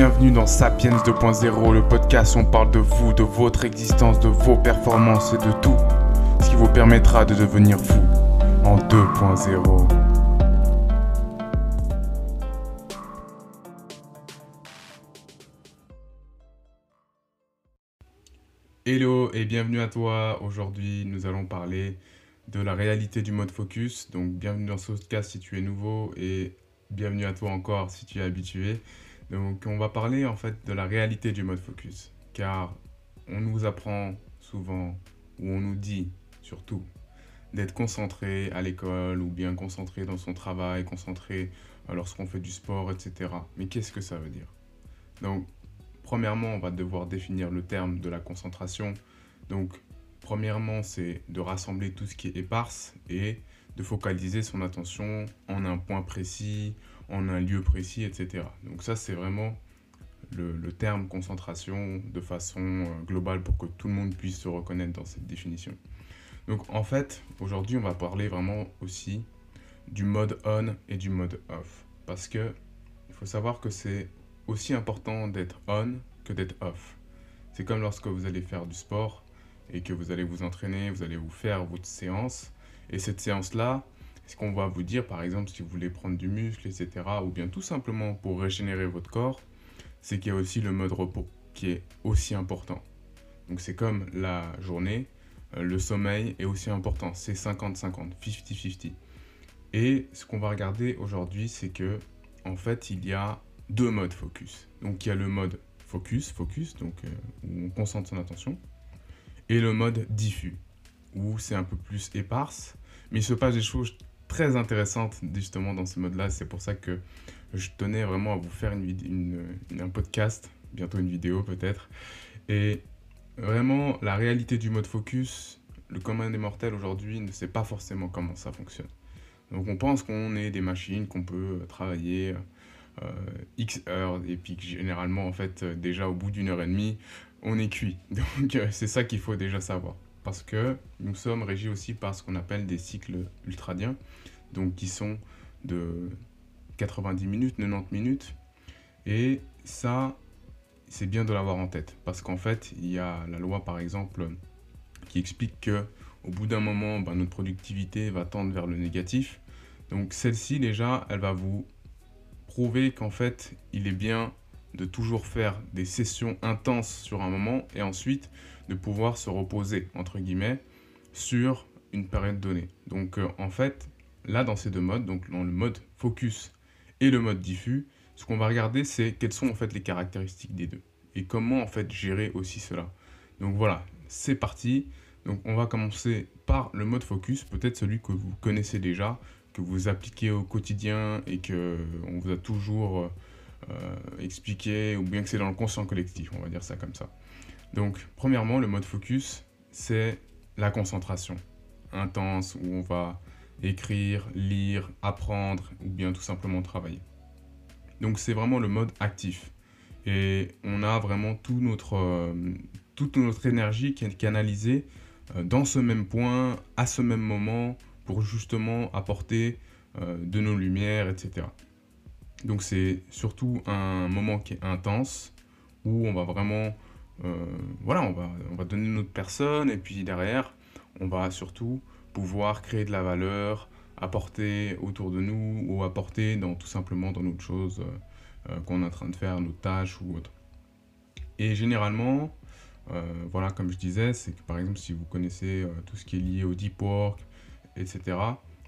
Bienvenue dans Sapiens 2.0, le podcast où on parle de vous, de votre existence, de vos performances et de tout ce qui vous permettra de devenir vous en 2.0. Hello et bienvenue à toi. Aujourd'hui, nous allons parler de la réalité du mode focus. Donc, bienvenue dans ce podcast si tu es nouveau et bienvenue à toi encore si tu es habitué. Donc, on va parler en fait de la réalité du mode focus. Car on nous apprend souvent, ou on nous dit surtout, d'être concentré à l'école ou bien concentré dans son travail, concentré lorsqu'on fait du sport, etc. Mais qu'est-ce que ça veut dire? Donc, premièrement, on va devoir définir le terme de la concentration. Donc, premièrement, c'est de rassembler tout ce qui est éparse et de focaliser son attention en un point précis, en un lieu précis, etc. Donc ça, c'est vraiment le, terme concentration de façon euh, globale pour que tout le monde puisse se reconnaître dans cette définition. Donc en fait, aujourd'hui, on va parler vraiment aussi du mode on et du mode off. Parce que il faut savoir que c'est aussi important d'être on que d'être off. C'est comme lorsque vous allez faire du sport et que vous allez vous entraîner, vous allez vous faire votre séance. Et cette séance-là, ce qu'on va vous dire, par exemple, si vous voulez prendre du muscle, etc., ou bien tout simplement pour régénérer votre corps, c'est qu'il y a aussi le mode repos qui est aussi important. Donc c'est comme la journée, euh, le sommeil est aussi important. C'est 50-50, 50-50. Et ce qu'on va regarder aujourd'hui, c'est que en fait, il y a deux modes focus. Donc il y a le mode focus, focus, donc euh, où on concentre son attention, et le mode diffus, où c'est un peu plus éparse, mais il se passe des choses très intéressantes justement dans ce mode-là. C'est pour ça que je tenais vraiment à vous faire une, un podcast, bientôt une vidéo peut-être. Et vraiment, la réalité du mode focus, le commun des mortels aujourd'hui ne sait pas forcément comment ça fonctionne. Donc on pense qu'on est des machines, qu'on peut travailler euh, X heures, et puis généralement, en fait, déjà au bout d'une heure et demie, on est cuit. Donc euh, c'est ça qu'il faut déjà savoir. Parce que nous sommes régis aussi par ce qu'on appelle des cycles ultradiens, donc qui sont de 90 minutes, 90 minutes. Et ça, c'est bien de l'avoir en tête. Parce qu'en fait, il y a la loi, par exemple, qui explique que au bout d'un moment, ben, notre productivité va tendre vers le négatif. Donc celle-ci, déjà, elle va vous prouver qu'en fait, il est bien de toujours faire des sessions intenses sur un moment et ensuite de pouvoir se reposer, entre guillemets, sur une période donnée. Donc euh, en fait, là dans ces deux modes, donc dans le mode focus et le mode diffus, ce qu'on va regarder c'est quelles sont en fait les caractéristiques des deux et comment en fait gérer aussi cela. Donc voilà, c'est parti. Donc on va commencer par le mode focus, peut-être celui que vous connaissez déjà, que vous appliquez au quotidien et que on vous a toujours euh, expliqué, ou bien que c'est dans le conscient collectif, on va dire ça comme ça. Donc, premièrement, le mode focus, c'est la concentration intense où on va écrire, lire, apprendre ou bien tout simplement travailler. Donc, c'est vraiment le mode actif. Et on a vraiment tout notre, euh, toute notre énergie qui est canalisée euh, dans ce même point, à ce même moment, pour justement apporter de nos lumières, etc. Donc c'est surtout un moment qui est intense, où on va vraiment, euh, voilà, on va, on donner notre personne, et puis derrière, on va surtout pouvoir créer de la valeur, apporter autour de nous, ou apporter dans, tout simplement dans notre chose euh, euh, qu'on est en train de faire, nos tâches ou autre. Et généralement, voilà, comme je disais, c'est que par exemple, si vous connaissez tout ce qui est lié au deep work, etc.,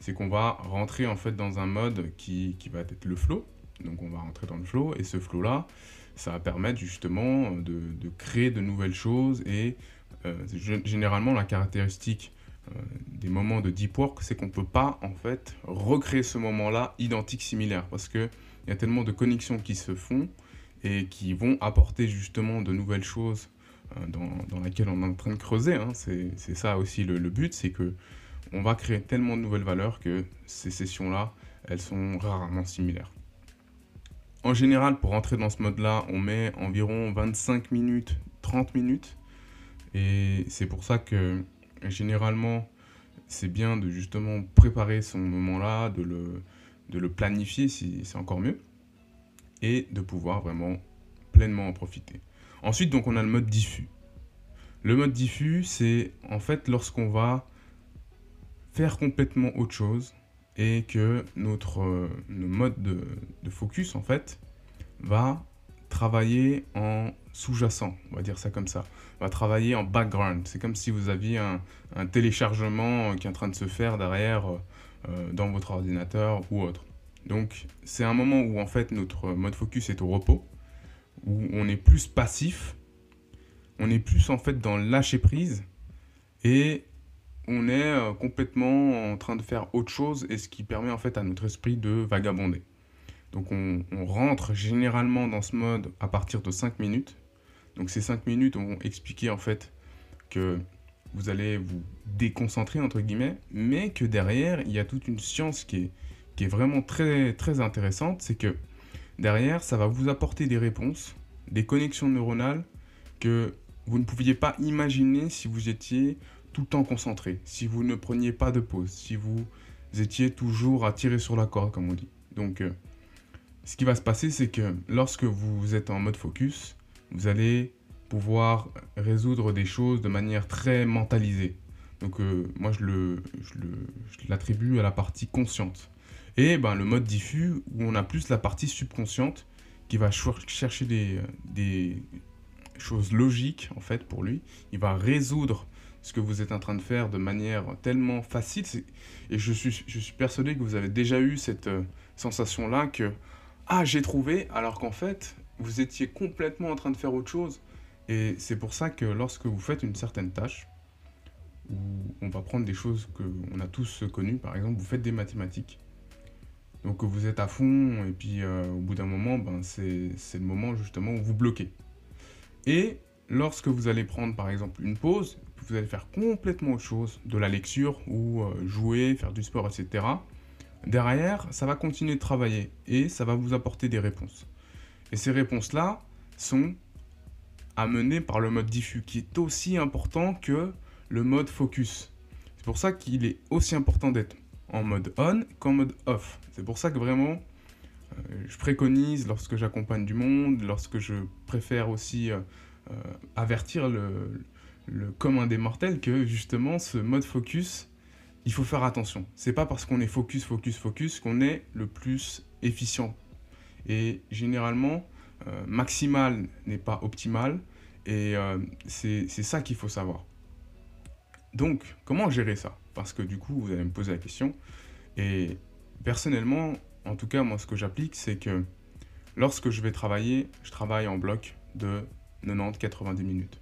c'est qu'on va rentrer en fait dans un mode qui, qui va être le flow, donc on va rentrer dans le flow et ce flow-là, ça va permettre justement de, créer de nouvelles choses et euh, généralement la caractéristique euh, des moments de deep work, c'est qu'on ne peut pas en fait recréer ce moment-là identique, similaire parce qu'il y a tellement de connexions qui se font et qui vont apporter justement de nouvelles choses euh, dans, dans laquelle on est en train de creuser. Hein. C'est ça aussi le, but, c'est que on va créer tellement de nouvelles valeurs que ces sessions-là, elles sont rarement similaires. En général, pour rentrer dans ce mode-là, on met environ 25 minutes, 30 minutes. Et c'est pour ça que généralement, c'est bien de justement préparer son moment-là, de le, de le planifier si c'est encore mieux. Et de pouvoir vraiment pleinement en profiter. Ensuite, donc, on a le mode diffus. Le mode diffus, c'est en fait lorsqu'on va faire complètement autre chose et que notre, euh, mode de, focus, en fait, va travailler en sous-jacent, on va dire ça comme ça, va travailler en background. C'est comme si vous aviez un, téléchargement qui est en train de se faire derrière euh, dans votre ordinateur ou autre. Donc c'est un moment où en fait notre mode focus est au repos, où on est plus passif, on est plus en fait dans lâcher prise et on est euh, complètement en train de faire autre chose et ce qui permet en fait à notre esprit de vagabonder. Donc on, rentre généralement dans ce mode à partir de 5 minutes. Donc ces 5 minutes vont expliquer en fait que vous allez vous déconcentrer entre guillemets, mais que derrière il y a toute une science qui est, qui est vraiment très, très intéressante, c'est que derrière ça va vous apporter des réponses, des connexions neuronales que vous ne pouviez pas imaginer si vous étiez tout le temps concentré, si vous ne preniez pas de pause, si vous étiez toujours à tirer sur la corde, comme on dit. Donc, euh, ce qui va se passer, c'est que lorsque vous êtes en mode focus, vous allez pouvoir résoudre des choses de manière très mentalisée. Donc, euh, moi, je l'attribue le, je à la partie consciente. Et ben, le mode diffus, où on a plus la partie subconsciente, qui va chercher des, des choses logiques, en fait, pour lui. Il va résoudre ce que vous êtes en train de faire de manière tellement facile. Et je suis, je suis persuadé que vous avez déjà eu cette euh, sensation-là que Ah, j'ai trouvé, alors qu'en fait, vous étiez complètement en train de faire autre chose. Et c'est pour ça que lorsque vous faites une certaine tâche, où on va prendre des choses qu'on a tous connues, par exemple, vous faites des mathématiques. Donc vous êtes à fond, et puis euh, au bout d'un moment, ben, c'est le moment justement où vous bloquez. Et lorsque vous allez prendre par exemple une pause, vous allez faire complètement autre chose, de la lecture ou euh, jouer, faire du sport, etc. Derrière, ça va continuer de travailler et ça va vous apporter des réponses. Et ces réponses-là sont amenées par le mode diffus, qui est aussi important que le mode focus. C'est pour ça qu'il est aussi important d'être en mode on qu'en mode off. C'est pour ça que vraiment, euh, je préconise lorsque j'accompagne du monde, lorsque je préfère aussi euh, avertir le, le commun des mortels que justement ce mode focus, il faut faire attention. C'est pas parce qu'on est focus, focus, focus qu'on est le plus efficient. Et généralement, euh, maximal n'est pas optimal. Et euh, c'est ça qu'il faut savoir. Donc, comment gérer ça? Parce que du coup, vous allez me poser la question. Et personnellement, en tout cas, moi, ce que j'applique, c'est que lorsque je vais travailler, je travaille en bloc de 90-90 minutes.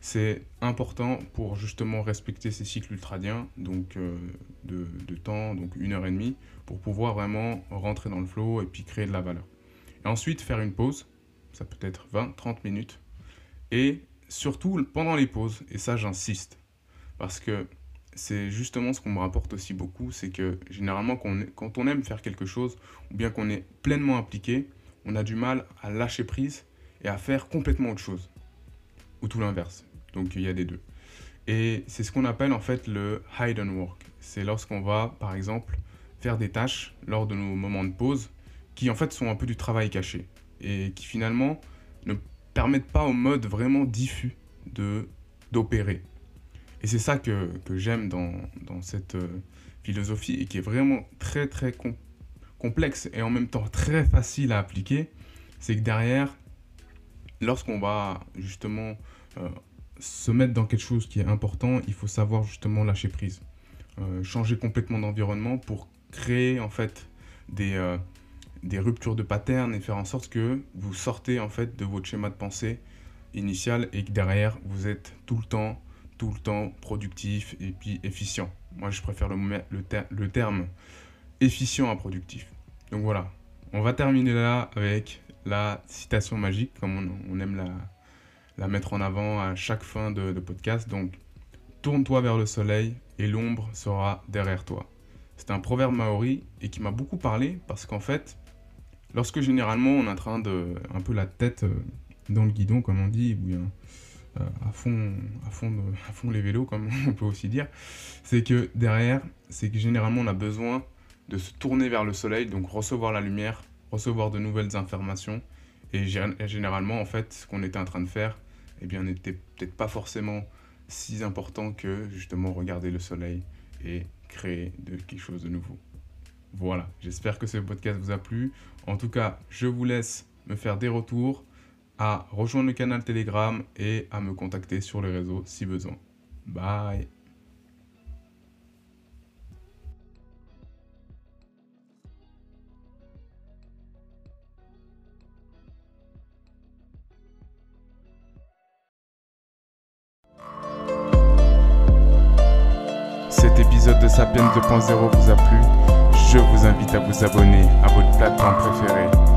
C'est important pour justement respecter ces cycles ultradiens, donc euh, de, temps, donc une heure et demie, pour pouvoir vraiment rentrer dans le flow et puis créer de la valeur. Et ensuite, faire une pause, ça peut être 20-30 minutes. Et surtout pendant les pauses, et ça j'insiste, parce que c'est justement ce qu'on me rapporte aussi beaucoup, c'est que généralement quand on aime faire quelque chose, ou bien qu'on est pleinement impliqué, on a du mal à lâcher prise et à faire complètement autre chose. Ou tout l'inverse. Donc il y a des deux. Et c'est ce qu'on appelle en fait le hidden work. C'est lorsqu'on va, par exemple, faire des tâches lors de nos moments de pause qui en fait sont un peu du travail caché et qui finalement ne permettent pas au mode vraiment diffus de d'opérer. Et c'est ça que, que j'aime dans, dans, cette euh, philosophie et qui est vraiment très très complexe et en même temps très facile à appliquer. C'est que derrière, lorsqu'on va justement euh, se mettre dans quelque chose qui est important, il faut savoir justement lâcher prise. Euh, changer complètement d'environnement pour créer en fait des, euh, ruptures de pattern et faire en sorte que vous sortez en fait de votre schéma de pensée initial et que derrière vous êtes tout le temps, tout le temps productif et puis efficient. Moi je préfère le terme efficient à productif. Donc voilà, on va terminer là avec la citation magique comme on aime la, la mettre en avant à chaque fin de, podcast. Donc, tourne-toi vers le soleil et l'ombre sera derrière toi. C'est un proverbe maori et qui m'a beaucoup parlé parce qu'en fait, lorsque généralement on est en train de un peu la tête euh, dans le guidon, comme on dit, ou bien euh, à fond, à fond, à fond les vélos, comme on peut aussi dire, c'est que derrière, c'est que généralement on a besoin de se tourner vers le soleil, donc recevoir la lumière, recevoir de nouvelles informations Et généralement, en fait, ce qu'on était en train de faire, eh bien, n'était peut-être pas forcément si important que justement regarder le soleil et créer de quelque chose de nouveau. Voilà, j'espère que ce podcast vous a plu. En tout cas, je vous laisse me faire des retours, à rejoindre le canal Telegram et à me contacter sur les réseaux si besoin. Bye de Sapiens 2.0 vous a plu. Je vous invite à vous abonner à votre plateforme préférée